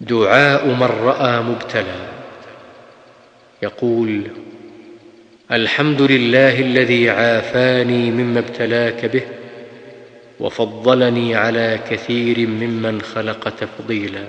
دعاء من رأى مبتلى. يقول الحمد لله الذي عافاني مما ابتلاك به وفضلني على كثير ممن خلق تفضيلا.